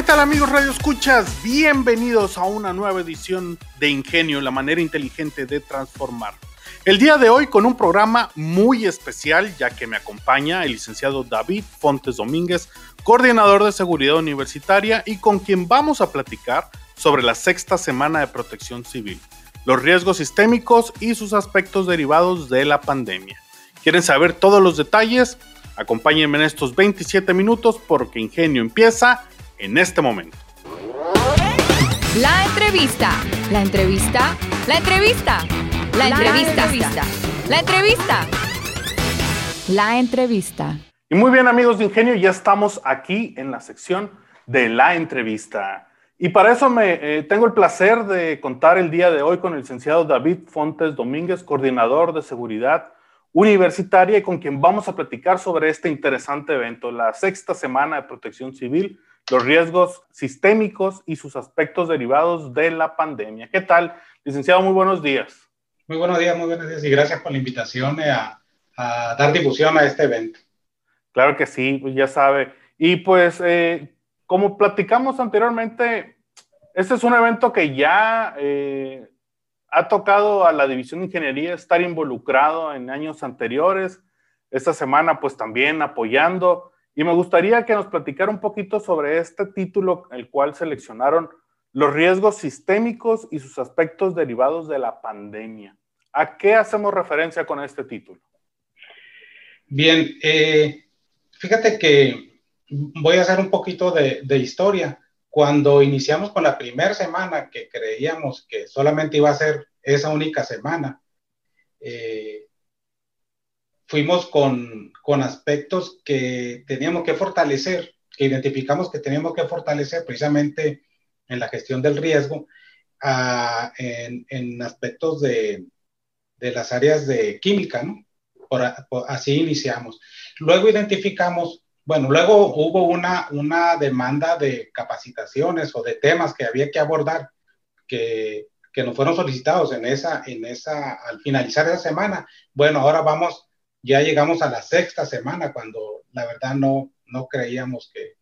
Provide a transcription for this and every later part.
¿Qué tal amigos Radio Escuchas? Bienvenidos a una nueva edición de Ingenio, la manera inteligente de transformar. El día de hoy con un programa muy especial, ya que me acompaña el licenciado David Fontes Domínguez, coordinador de seguridad universitaria y con quien vamos a platicar sobre la sexta semana de protección civil, los riesgos sistémicos y sus aspectos derivados de la pandemia. ¿Quieren saber todos los detalles? Acompáñenme en estos 27 minutos porque Ingenio empieza en este momento. La entrevista, la entrevista, la entrevista, la entrevista, la entrevista, la entrevista. Y muy bien amigos de Ingenio, ya estamos aquí en la sección de la entrevista. Y para eso me eh, tengo el placer de contar el día de hoy con el licenciado David Fontes Domínguez, coordinador de seguridad universitaria y con quien vamos a platicar sobre este interesante evento, la sexta semana de protección civil los riesgos sistémicos y sus aspectos derivados de la pandemia. ¿Qué tal, licenciado? Muy buenos días. Muy buenos días, muy buenos días y gracias por la invitación a, dar difusión a este evento. Claro que sí, pues ya sabe. Y pues, eh, como platicamos anteriormente, este es un evento que ya eh, ha tocado a la División de Ingeniería estar involucrado en años anteriores. Esta semana, pues también apoyando y me gustaría que nos platicara un poquito sobre este título, el cual seleccionaron los riesgos sistémicos y sus aspectos derivados de la pandemia. ¿A qué hacemos referencia con este título? Bien, eh, fíjate que voy a hacer un poquito de, historia. Cuando iniciamos con la primera semana, que creíamos que solamente iba a ser esa única semana, eh, fuimos con, con aspectos que teníamos que fortalecer, que identificamos que teníamos que fortalecer precisamente en la gestión del riesgo, en, en, aspectos de, de, las áreas de química, ¿no? Por, así iniciamos. Luego identificamos, bueno, luego hubo una, una demanda de capacitaciones o de temas que había que abordar que, que nos fueron solicitados en esa, en esa, al finalizar esa semana. Bueno, ahora vamos ya llegamos a la sexta semana cuando la verdad no, no creíamos que,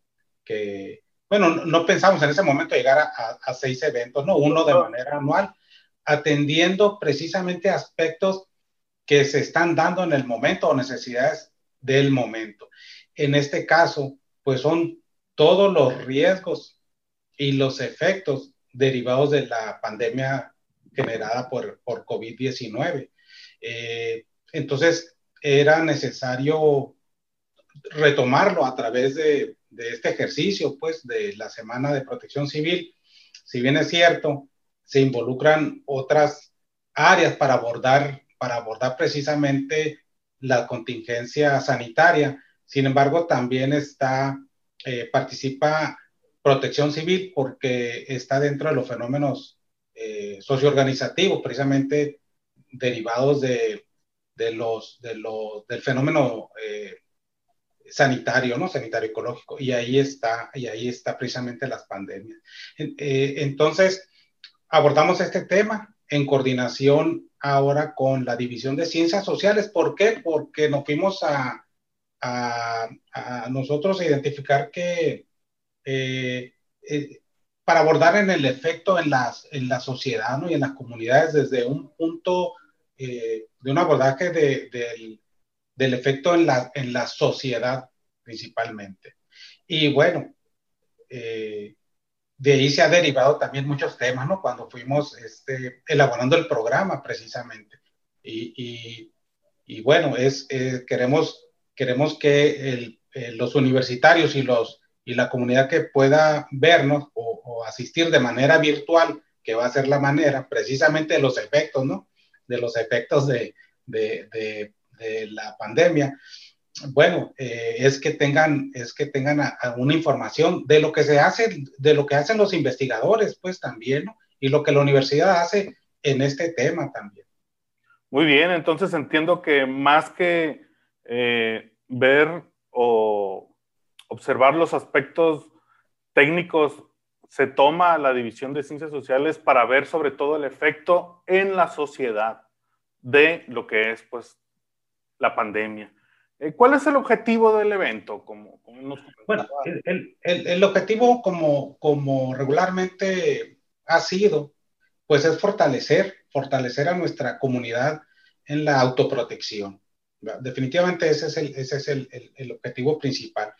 que bueno, no, pensamos en ese momento llegar a, a, seis eventos, no, uno de manera anual, atendiendo precisamente aspectos que se están dando en el momento o necesidades del momento. En este caso, pues son todos los riesgos y los efectos derivados de la pandemia generada por, por COVID-19. Eh, entonces, era necesario retomarlo a través de, este ejercicio, pues, de la Semana de Protección Civil. Si bien es cierto, se involucran otras áreas para abordar, para abordar precisamente la contingencia sanitaria. Sin embargo, también está, eh, participa protección civil porque está dentro de los fenómenos eh, socioorganizativos, precisamente derivados de de los, de los, del fenómeno eh, sanitario, ¿no? Sanitario ecológico. Y ahí está, y ahí está precisamente las pandemias. Eh, entonces, abordamos este tema en coordinación ahora con la División de Ciencias Sociales. ¿Por qué? Porque nos fuimos a, a, a nosotros a identificar que eh, para abordar en el efecto en, las, en la sociedad ¿no? y en las comunidades desde un punto de un abordaje de, del efecto en la, en la sociedad principalmente. Y bueno, eh, de ahí se ha derivado también muchos temas, ¿no? Cuando fuimos este, elaborando el programa precisamente. Y, y, bueno, es, eh, queremos, queremos que el, los universitarios y, los, y la comunidad que pueda vernos o, o, asistir de manera virtual, que va a ser la manera precisamente de los efectos, ¿no? De los efectos de, de, la pandemia, bueno, eh, es que tengan, es que tengan una información de lo que se hace, de lo que hacen los investigadores, pues también. Y lo que la universidad hace en este tema también. Muy bien, entonces entiendo que más que eh, ver o observar los aspectos técnicos, se toma la división de ciencias sociales para ver sobre todo el efecto en la sociedad de lo que es pues la pandemia. Eh, ¿Cuál es el objetivo del evento? Como, bueno, el, el, el, objetivo como, como regularmente ha sido, pues es fortalecer, fortalecer a nuestra comunidad en la autoprotección. Definitivamente ese es el, ese es el, el objetivo principal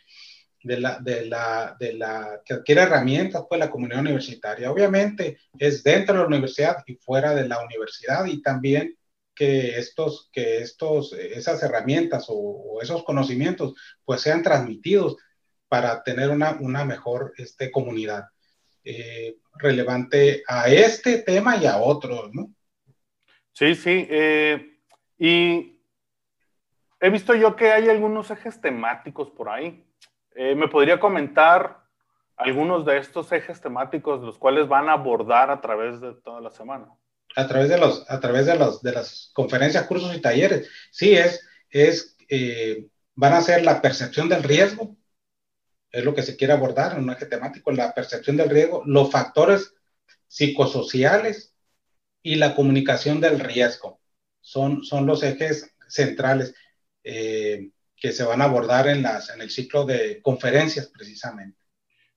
de la, de la, de la, que adquiere herramientas, pues la comunidad universitaria. Obviamente es dentro de la universidad y fuera de la universidad y también que estos, que estos, esas herramientas o, esos conocimientos pues sean transmitidos para tener una, una mejor este, comunidad eh, relevante a este tema y a otros, ¿no? Sí, sí. Eh, y he visto yo que hay algunos ejes temáticos por ahí. Eh, ¿Me podría comentar algunos de estos ejes temáticos los cuales van a abordar a través de toda la semana? a través de los, a través de los, de las conferencias, cursos y talleres. Sí, es, es, eh, van a ser la percepción del riesgo, es lo que se quiere abordar en un eje temático, la percepción del riesgo, los factores psicosociales y la comunicación del riesgo. Son, son los ejes centrales eh, que se van a abordar en, las, en el ciclo de conferencias precisamente.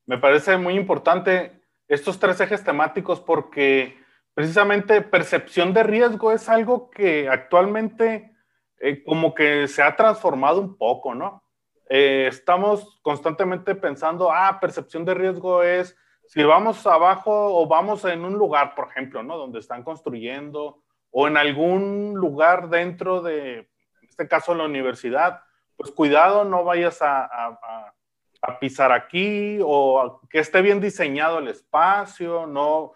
Me parece muy importante estos tres ejes temáticos porque precisamente percepción de riesgo es algo que actualmente eh, como que se ha transformado un poco, ¿no? Eh, estamos constantemente pensando, ah, percepción de riesgo es si vamos abajo o vamos en un lugar, por ejemplo, ¿no? Donde están construyendo o en algún lugar dentro de, en este caso, la universidad, pues cuidado, no vayas a, pisar aquí o que esté bien diseñado el espacio, no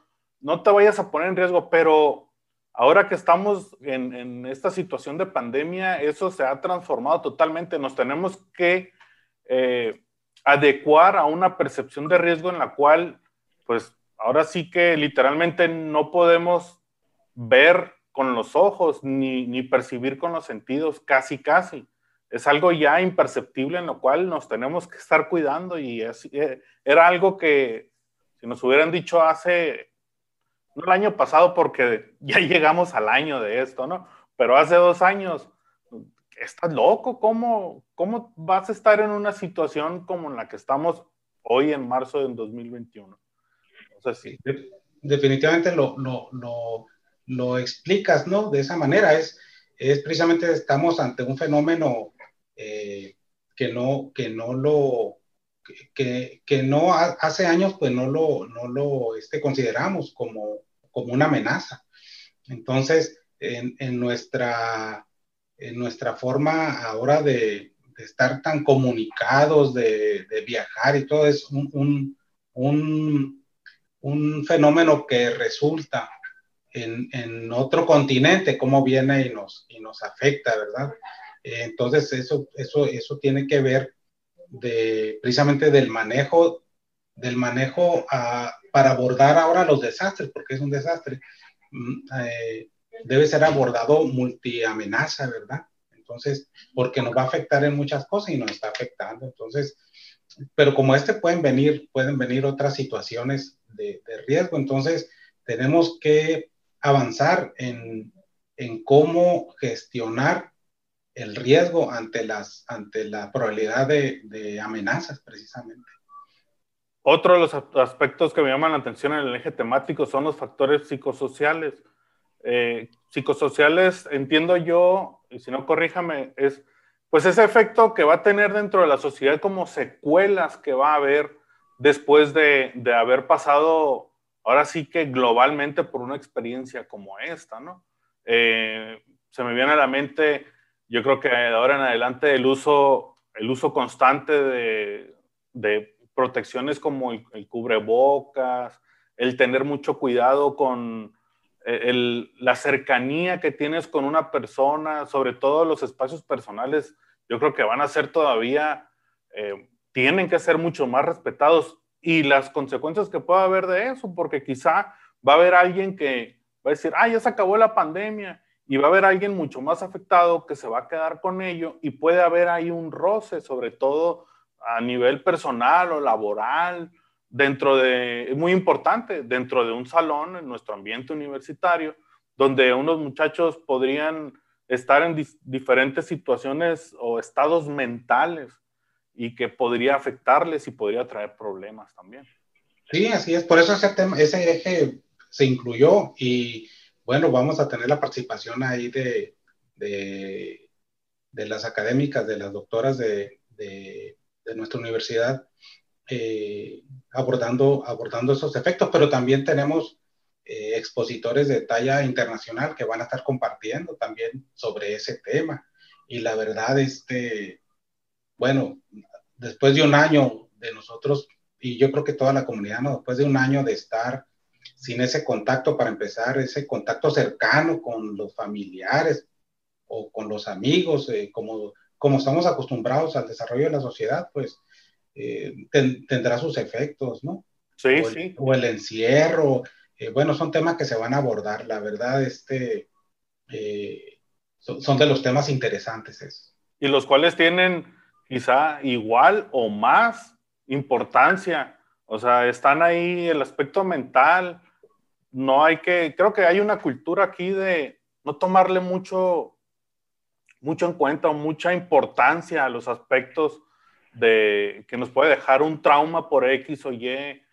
no te vayas a poner en riesgo, pero ahora que estamos en, esta situación de pandemia, eso se ha transformado totalmente. Nos tenemos que eh, adecuar a una percepción de riesgo en la cual, pues ahora sí que literalmente no podemos ver con los ojos ni, ni percibir con los sentidos, casi, casi. Es algo ya imperceptible en lo cual nos tenemos que estar cuidando y eh, era algo que si nos hubieran dicho hace no el año pasado porque ya llegamos al año de esto, ¿no? Pero hace dos años, estás loco, ¿cómo, cómo vas a estar en una situación como en la que estamos hoy en marzo del 2021? sí. Definitivamente lo, lo, lo, lo, explicas, ¿no? De esa manera, es, es precisamente estamos ante un fenómeno eh, que, no, que no lo... Que, que, no hace años pues no lo, no lo este, consideramos como, como una amenaza. Entonces, en, en nuestra, en nuestra forma ahora de, de estar tan comunicados, de, de, viajar y todo, es un, un, un, un fenómeno que resulta en, en, otro continente, cómo viene y nos, y nos afecta, ¿verdad? Entonces, eso, eso, eso tiene que ver de, precisamente del manejo, del manejo a, para abordar ahora los desastres, porque es un desastre, mm, eh, debe ser abordado multiamenaza, ¿verdad? Entonces, porque nos va a afectar en muchas cosas y nos está afectando. Entonces, pero como este pueden venir, pueden venir otras situaciones de, de riesgo. Entonces, tenemos que avanzar en, en, cómo gestionar el riesgo ante, las, ante la probabilidad de, de amenazas, precisamente. Otro de los aspectos que me llaman la atención en el eje temático son los factores psicosociales. Eh, psicosociales, entiendo yo, y si no corríjame, es pues ese efecto que va a tener dentro de la sociedad como secuelas que va a haber después de, de haber pasado, ahora sí que globalmente por una experiencia como esta, ¿no? Eh, se me viene a la mente, yo creo que de ahora en adelante el uso, el uso constante de, de protecciones como el, cubrebocas, el tener mucho cuidado con eh, la cercanía que tienes con una persona, sobre todo los espacios personales. yo creo que van a ser todavía, eh, tienen que ser mucho más respetados y las consecuencias que pueda haber de eso, porque quizá va a haber alguien que va a decir, ah, ya se acabó la pandemia, y va a haber alguien mucho más afectado que se va a quedar con ello y puede haber ahí un roce, sobre todo a nivel personal o laboral, dentro de, es muy importante, dentro de un salón en nuestro ambiente universitario, donde unos muchachos podrían estar en diferentes situaciones o estados mentales y que podría afectarles y podría traer problemas también. Sí, así es. Por eso ese, tema, ese eje se incluyó y bueno, vamos a tener la participación ahí de, de, las académicas, de las doctoras de, de nuestra universidad, eh, abordando, abordando esos efectos, pero también tenemos eh, expositores de talla internacional que van a estar compartiendo también sobre ese tema. Y la verdad, este, bueno, después de un año de nosotros, y yo creo que toda la comunidad, ¿no? después de un año de estar sin ese contacto para empezar, ese contacto cercano con los familiares o con los amigos, eh, como, como estamos acostumbrados al desarrollo de la sociedad, pues eh, tendrá sus efectos, ¿no? Sí, o el, sí. O el encierro, eh, bueno, son temas que se van a abordar, la verdad, este, eh, son, de los temas interesantes. Eso. Y los cuales tienen quizá igual o más importancia, o sea, están ahí el aspecto mental, no hay que, creo que hay una cultura aquí de no tomarle mucho, mucho en cuenta o mucha importancia a los aspectos de que nos puede dejar un trauma por X o Y eh,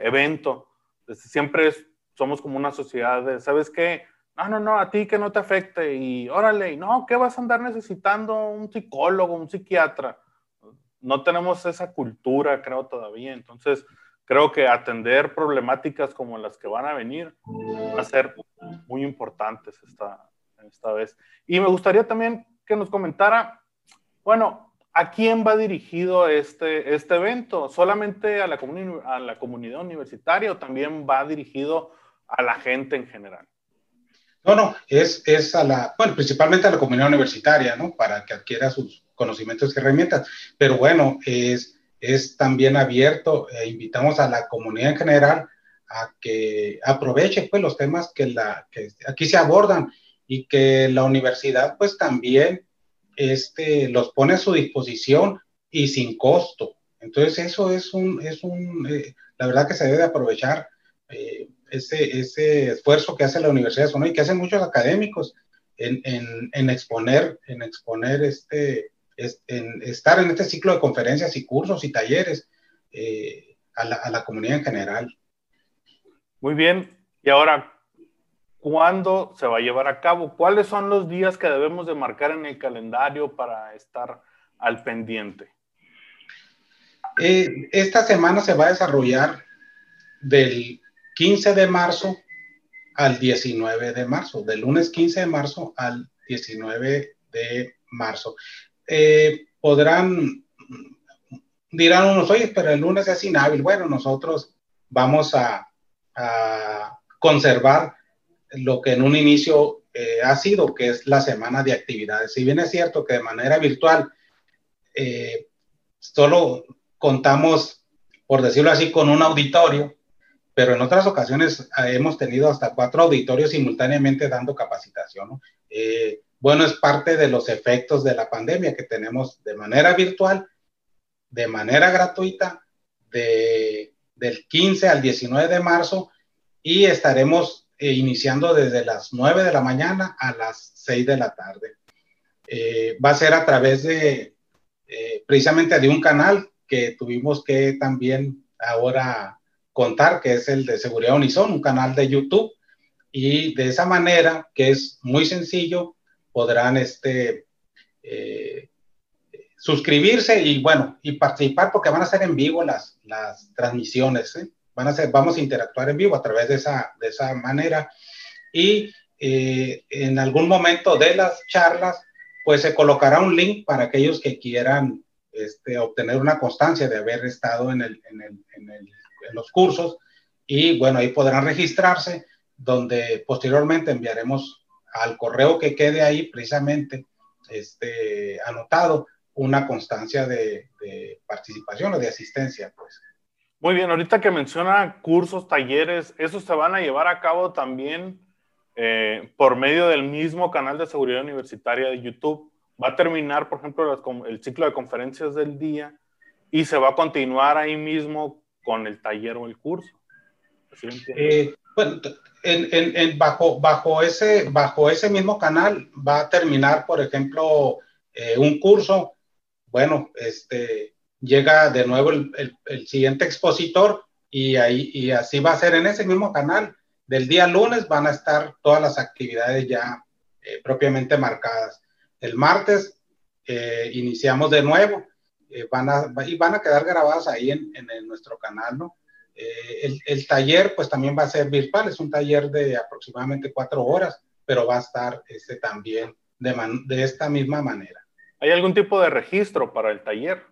evento siempre somos como una sociedad de, ¿sabes qué? No, no, no, a ti que no te afecte y órale, no, ¿qué vas a andar necesitando un psicólogo, un psiquiatra? No tenemos esa cultura, creo, todavía. Entonces, creo que atender problemáticas como las que van a venir va a ser muy importantes esta, esta vez. Y me gustaría también que nos comentara, bueno, ¿A quién va dirigido este, este evento? ¿Solamente a la, a la comunidad universitaria o también va dirigido a la gente en general? No, no, es, es a la, bueno, principalmente a la comunidad universitaria, ¿no? Para que adquiera sus conocimientos y herramientas. Pero bueno, es, es también abierto, e invitamos a la comunidad en general a que aproveche pues los temas que, la, que aquí se abordan y que la universidad pues también este, los pone a su disposición y sin costo. Entonces eso es un, es un eh, la verdad que se debe aprovechar eh, ese, ese esfuerzo que hace la Universidad de Sonora y que hacen muchos académicos en, en, en exponer, en exponer este, en estar en este ciclo de conferencias y cursos y talleres eh, a, la, a la comunidad en general. Muy bien. Y ahora, ¿Cuándo se va a llevar a cabo? ¿Cuáles son los días que debemos de marcar en el calendario para estar al pendiente? Eh, esta semana se va a desarrollar del 15 de marzo al 19 de marzo, del lunes 15 de marzo al 19 de marzo. Eh, podrán, dirán unos, oye, pero el lunes es inhábil. Bueno, nosotros vamos a, a conservar lo que en un inicio eh, ha sido, que es la semana de actividades. Si bien es cierto que de manera virtual eh, solo contamos, por decirlo así, con un auditorio, pero en otras ocasiones eh, hemos tenido hasta cuatro auditorios simultáneamente dando capacitación. Bueno, es parte de los efectos de la pandemia que tenemos de manera virtual, de manera gratuita, de, del 15 al 19 de marzo y estaremos eh, iniciando desde las 9 de la mañana a las 6 de la tarde. Eh, va a ser a través de, eh, precisamente de un canal que tuvimos que también ahora contar, que es el de Seguridad Unison, un canal de YouTube. Y de esa manera, que es muy sencillo, podrán este, suscribirse y bueno, y participar porque van a ser en vivo las, las transmisiones. ¿eh? van a ser, vamos a interactuar en vivo a través de esa, de esa manera y eh, en algún momento de las charlas, pues se colocará un link para aquellos que quieran este, obtener una constancia de haber estado en, el, en, el, en, el, en los cursos y bueno, ahí podrán registrarse, donde posteriormente enviaremos al correo que quede ahí precisamente este, anotado una constancia de, participación o de asistencia, pues. Muy bien, ahorita que menciona cursos, talleres, ¿esos se van a llevar a cabo también eh, por medio del mismo canal de seguridad universitaria de YouTube? ¿Va a terminar, por ejemplo, el ciclo de conferencias del día y se va a continuar ahí mismo con el taller o el curso? Eh, bueno, en, bajo, bajo, ese, bajo ese mismo canal va a terminar, por ejemplo, eh, un curso. Bueno, este, llega de nuevo el, siguiente expositor y, ahí, y así va a ser en ese mismo canal. Del día lunes van a estar todas las actividades ya eh, propiamente marcadas. El martes eh, iniciamos de nuevo van a, y van a quedar grabadas ahí en, en, nuestro canal, ¿no? El, el, taller pues también va a ser virtual, es un taller de aproximadamente cuatro horas, pero va a estar este, también de, de esta misma manera. ¿Hay algún tipo de registro para el taller?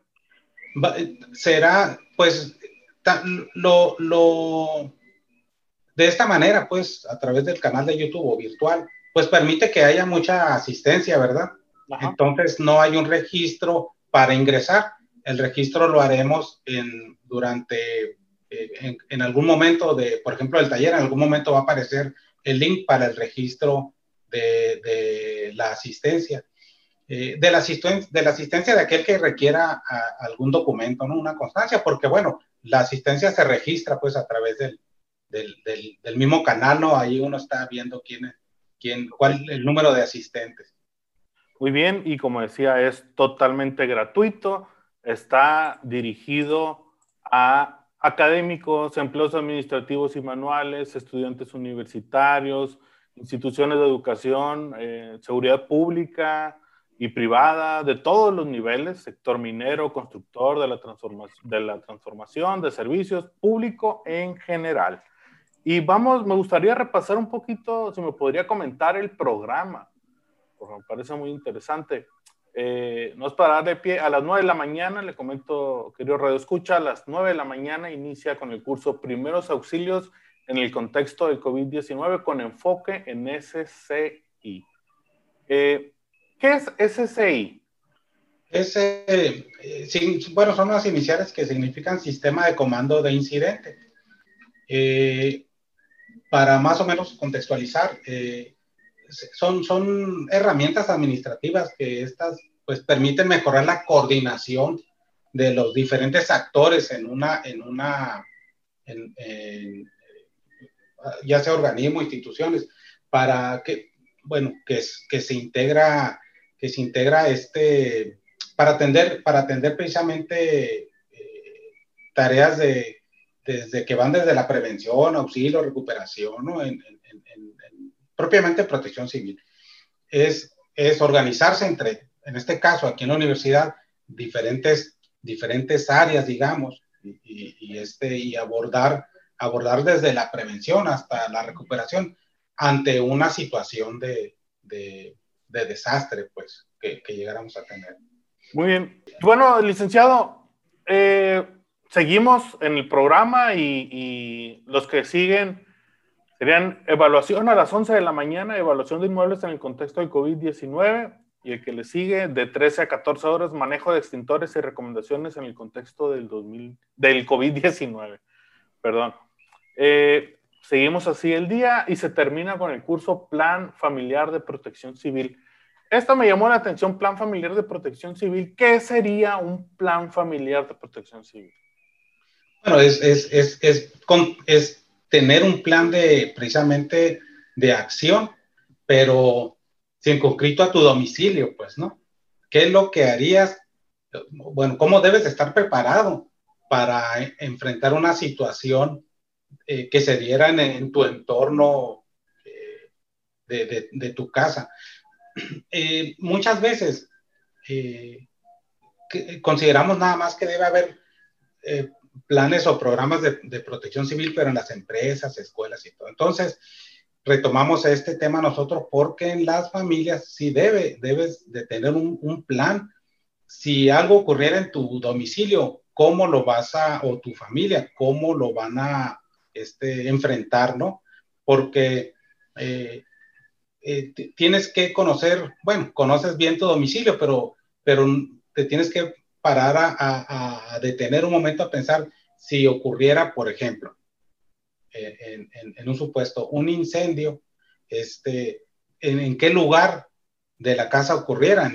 será, pues, lo, lo, de esta manera, pues, a través del canal de YouTube o virtual, pues permite que haya mucha asistencia, ¿verdad? Entonces, no hay un registro para ingresar. El registro lo haremos en, durante, eh, en, algún momento de, por ejemplo, el taller, en algún momento va a aparecer el link para el registro de, de la asistencia. Eh, de, la de la asistencia de aquel que requiera algún documento, ¿no? Una constancia, porque bueno, la asistencia se registra pues a través del, del, del, mismo canal, ¿no? Ahí uno está viendo quién, quién, cuál el número de asistentes. Muy bien, y como decía, es totalmente gratuito, está dirigido a académicos, empleos administrativos y manuales, estudiantes universitarios, instituciones de educación, eh, seguridad pública, y privada de todos los niveles, sector minero, constructor de la, de la transformación, de servicios, público en general. Y vamos, me gustaría repasar un poquito, si me podría comentar el programa, porque me parece muy interesante. Eh, no es para darle pie, a las 9 de la mañana, le comento, querido Radio Escucha, a las 9 de la mañana inicia con el curso Primeros Auxilios en el contexto del COVID-19 con enfoque en SCI. Eh, ¿Qué es SSI? Ese, eh, bueno, son las iniciales que significan Sistema de Comando de Incidente. Eh, para más o menos contextualizar, eh, son, son herramientas administrativas que estas pues permiten mejorar la coordinación de los diferentes actores en una, en una, ya sea organismo, instituciones, para que, bueno, que, que se integra que se integra este, para atender, para atender precisamente eh, tareas de, desde que van desde la prevención, auxilio, recuperación, ¿no? en, propiamente protección civil. Es, es organizarse entre, en este caso, aquí en la universidad, diferentes, diferentes áreas, digamos, y, este, y abordar, abordar desde la prevención hasta la recuperación ante una situación de, de de desastre, pues, que, llegáramos a tener. Muy bien. Bueno, licenciado, eh, seguimos en el programa y, los que siguen serían evaluación a las 11 de la mañana, evaluación de inmuebles en el contexto del COVID-19 y el que le sigue de 13 a 14 horas, manejo de extintores y recomendaciones en el contexto del, 2000, del COVID-19. Perdón. Eh, Seguimos así el día y se termina con el curso Plan Familiar de Protección Civil. Esto me llamó la atención, Plan Familiar de Protección Civil. ¿Qué sería un Plan Familiar de Protección Civil? Bueno, es, es, es, es, es tener un plan de precisamente de acción, pero circunscrito a tu domicilio, pues, ¿no? ¿Qué es lo que harías? Bueno, ¿cómo debes estar preparado para enfrentar una situación eh, que se dieran en, tu entorno eh, de, tu casa. Eh, muchas veces consideramos nada más que debe haber planes o programas de, protección civil, pero en las empresas, escuelas y todo. Entonces, retomamos este tema nosotros porque en las familias sí debe, debes de tener un, un plan. Si algo ocurriera en tu domicilio, ¿cómo lo vas a, o tu familia, cómo lo van a este, enfrentar, ¿no? Porque eh, eh, tienes que conocer, bueno, conoces bien tu domicilio, pero, pero te tienes que parar a, detener un momento a pensar si ocurriera, por ejemplo, en, en, un supuesto, un incendio, este, en, en, qué lugar de la casa ocurriera,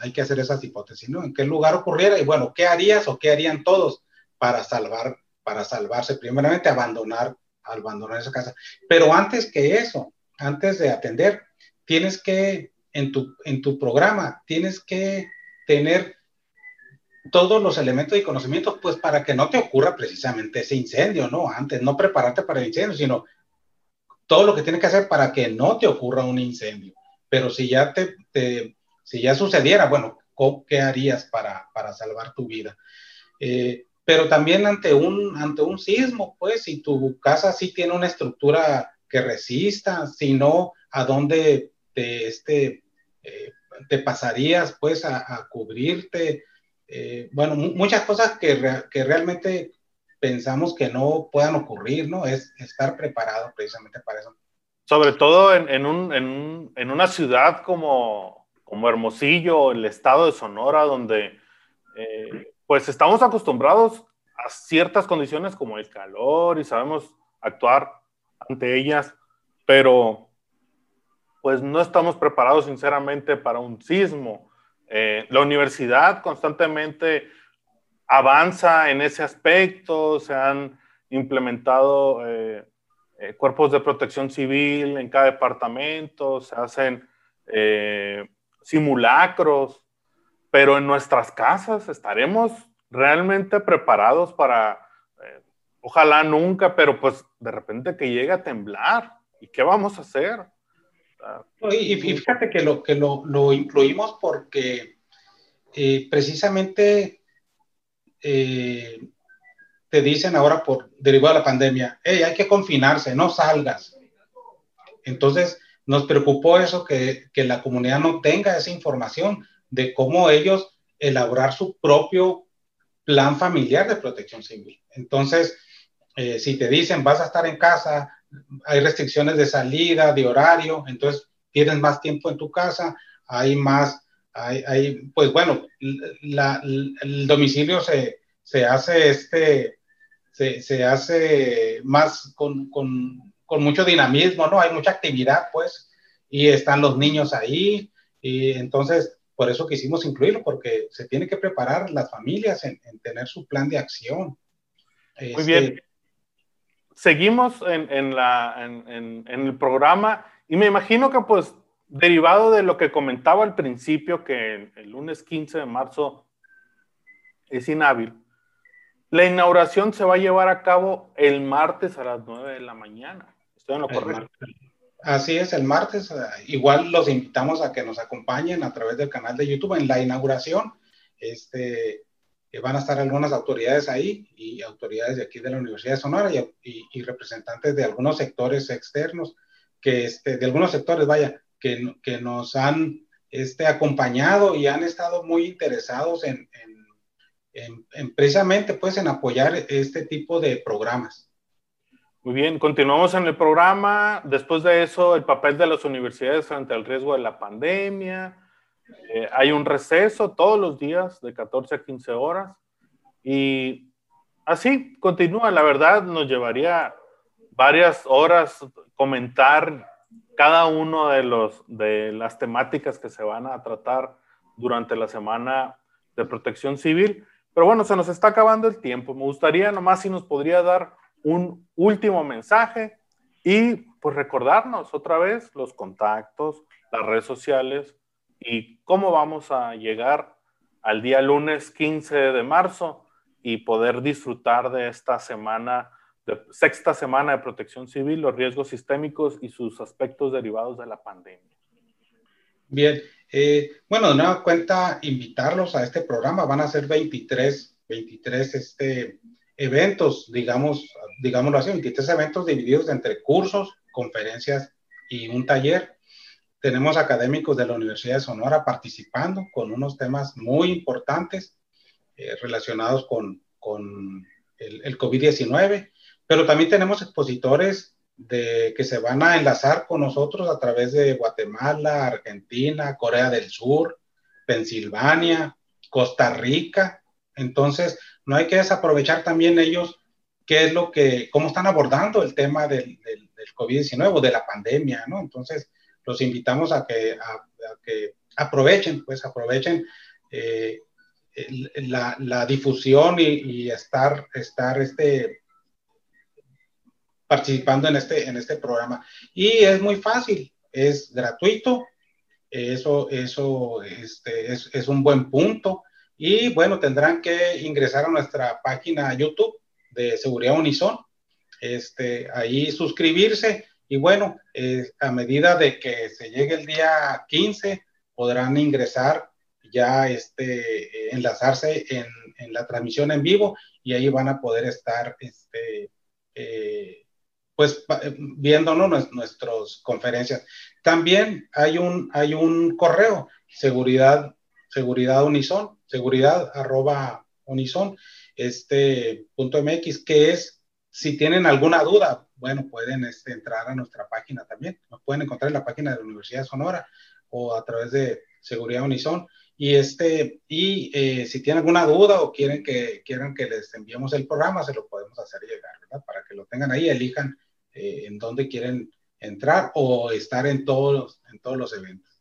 hay que hacer esas hipótesis, ¿no? En qué lugar ocurriera y bueno, ¿qué harías o qué harían todos para salvar, para salvarse? Primeramente, abandonar, abandonar esa casa. Pero antes que eso, antes de atender, tienes que, en tu, en tu programa, tienes que tener todos los elementos y conocimientos, pues para que no te ocurra precisamente ese incendio, ¿no? Antes, no prepararte para el incendio, sino todo lo que tienes que hacer para que no te ocurra un incendio. Pero si ya te, si ya sucediera, bueno, ¿qué harías para, para salvar tu vida? Eh, pero también ante un, ante un sismo, pues, si tu casa sí tiene una estructura que resista, si no, ¿a dónde te, este, eh, te pasarías, pues, a, cubrirte? Eh, bueno, muchas cosas que, realmente pensamos que no puedan ocurrir, ¿no? Es estar preparado precisamente para eso. Sobre todo en, en, un, en, en una ciudad como, como Hermosillo, el estado de Sonora, donde eh, pues estamos acostumbrados a ciertas condiciones como el calor y sabemos actuar ante ellas, pero pues no estamos preparados sinceramente para un sismo. Eh, la universidad constantemente avanza en ese aspecto, se han implementado eh, eh, cuerpos de protección civil en cada departamento, se hacen simulacros pero en nuestras casas estaremos realmente preparados para, ojalá nunca, pero pues de repente que llegue a temblar. ¿Y qué vamos a hacer? Y, fíjate que lo, que lo, lo incluimos porque eh, precisamente eh, te dicen ahora por derivado de la pandemia, hey, hay que confinarse, no salgas. Entonces, nos preocupó eso, que, que la comunidad no tenga esa información de cómo ellos elaborar su propio plan familiar de protección civil. Entonces, eh, si te dicen vas a estar en casa, hay restricciones de salida, de horario, entonces tienes más tiempo en tu casa, hay más, hay, pues bueno, el domicilio se, se hace este, se, se hace más con, con, con, mucho dinamismo, ¿no? Hay mucha actividad, pues, y están los niños ahí, y entonces por eso quisimos incluirlo, porque se tiene que preparar las familias en, tener su plan de acción. Muy bien. Seguimos en, la, en, el programa y me imagino que pues derivado de lo que comentaba al principio, que el lunes 15 de marzo es inhábil, la inauguración se va a llevar a cabo el martes a las 9 de la mañana. ¿Estoy en lo correcto? Así es, el martes. Igual los invitamos a que nos acompañen a través del canal de YouTube en la inauguración. Este, van a estar algunas autoridades ahí y autoridades de aquí de la Universidad de Sonora y, representantes de algunos sectores externos, que este, de algunos sectores, vaya, que, que nos han este, acompañado y han estado muy interesados en, en, en precisamente pues en apoyar este tipo de programas. Muy bien, continuamos en el programa. Después de eso, el papel de las universidades frente al riesgo de la pandemia. Eh, hay un receso todos los días de 14 a 15 horas. Y así continúa. La verdad, nos llevaría varias horas comentar cada uno de, los, de las temáticas que se van a tratar durante la semana de protección civil. Pero bueno, se nos está acabando el tiempo. Me gustaría nomás si nos podría dar un último mensaje y pues recordarnos otra vez los contactos, las redes sociales y cómo vamos a llegar al día lunes 15 de marzo y poder disfrutar de esta semana, de sexta semana de protección civil, los riesgos sistémicos y sus aspectos derivados de la pandemia. Bien, eh, bueno, de nueva cuenta, invitarlos a este programa. Van a ser 23, 23 este, eventos, digamos, digámoslo así, 23 eventos divididos entre cursos, conferencias y un taller. Tenemos académicos de la Universidad de Sonora participando con unos temas muy importantes eh, relacionados con, con el, el COVID-19, pero también tenemos expositores de que se van a enlazar con nosotros a través de Guatemala, Argentina, Corea del Sur, Pensilvania, Costa Rica. Entonces, no hay que desaprovechar también ellos qué es lo que, cómo están abordando el tema del, del, COVID-19 o de la pandemia, ¿no? Entonces, los invitamos a que, a, que aprovechen, pues aprovechen eh, la, la, difusión y, estar, estar este, participando en este, en este programa. Y es muy fácil, es gratuito, eso, eso este, es, es, un buen punto. Y bueno, tendrán que ingresar a nuestra página YouTube de Seguridad Unison, este, ahí suscribirse y bueno, eh, a medida de que se llegue el día 15, podrán ingresar ya este, enlazarse en, en, la transmisión en vivo y ahí van a poder estar este, eh, pues viéndonos nuestras conferencias. También hay un, hay un correo, seguridad, seguridad unison, seguridad arroba unison, este punto MX, que es, si tienen alguna duda, bueno, pueden este, entrar a nuestra página también. Nos pueden encontrar en la página de la Universidad de Sonora o a través de Seguridad Unison. Y, este, y eh, si tienen alguna duda o quieren que, quieran que les enviemos el programa, se lo podemos hacer llegar, ¿verdad? Para que lo tengan ahí, elijan eh, en dónde quieren entrar o estar en todos, en todos los eventos.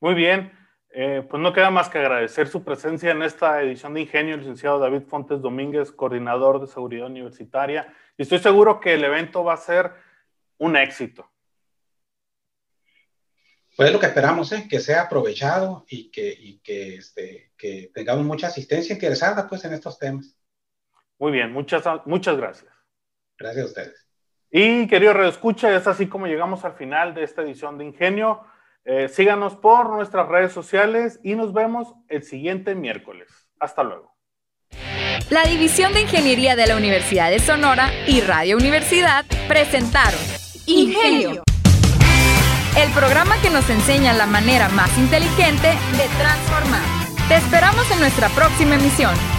Muy bien, eh, pues no queda más que agradecer su presencia en esta edición de Ingenio, licenciado David Fontes Domínguez, coordinador de seguridad universitaria. Y estoy seguro que el evento va a ser un éxito. Pues es lo que esperamos, ¿eh? que sea aprovechado y que, y que, este, que tengamos mucha asistencia interesada pues, en estos temas. Muy bien, muchas, muchas gracias. Gracias a ustedes. Y querido Radio Escucha, es así como llegamos al final de esta edición de Ingenio. Eh, síganos por nuestras redes sociales y nos vemos el siguiente miércoles. Hasta luego. La División de Ingeniería de la Universidad de Sonora y Radio Universidad presentaron Ingenio, el programa que nos enseña la manera más inteligente de transformar. Te esperamos en nuestra próxima emisión.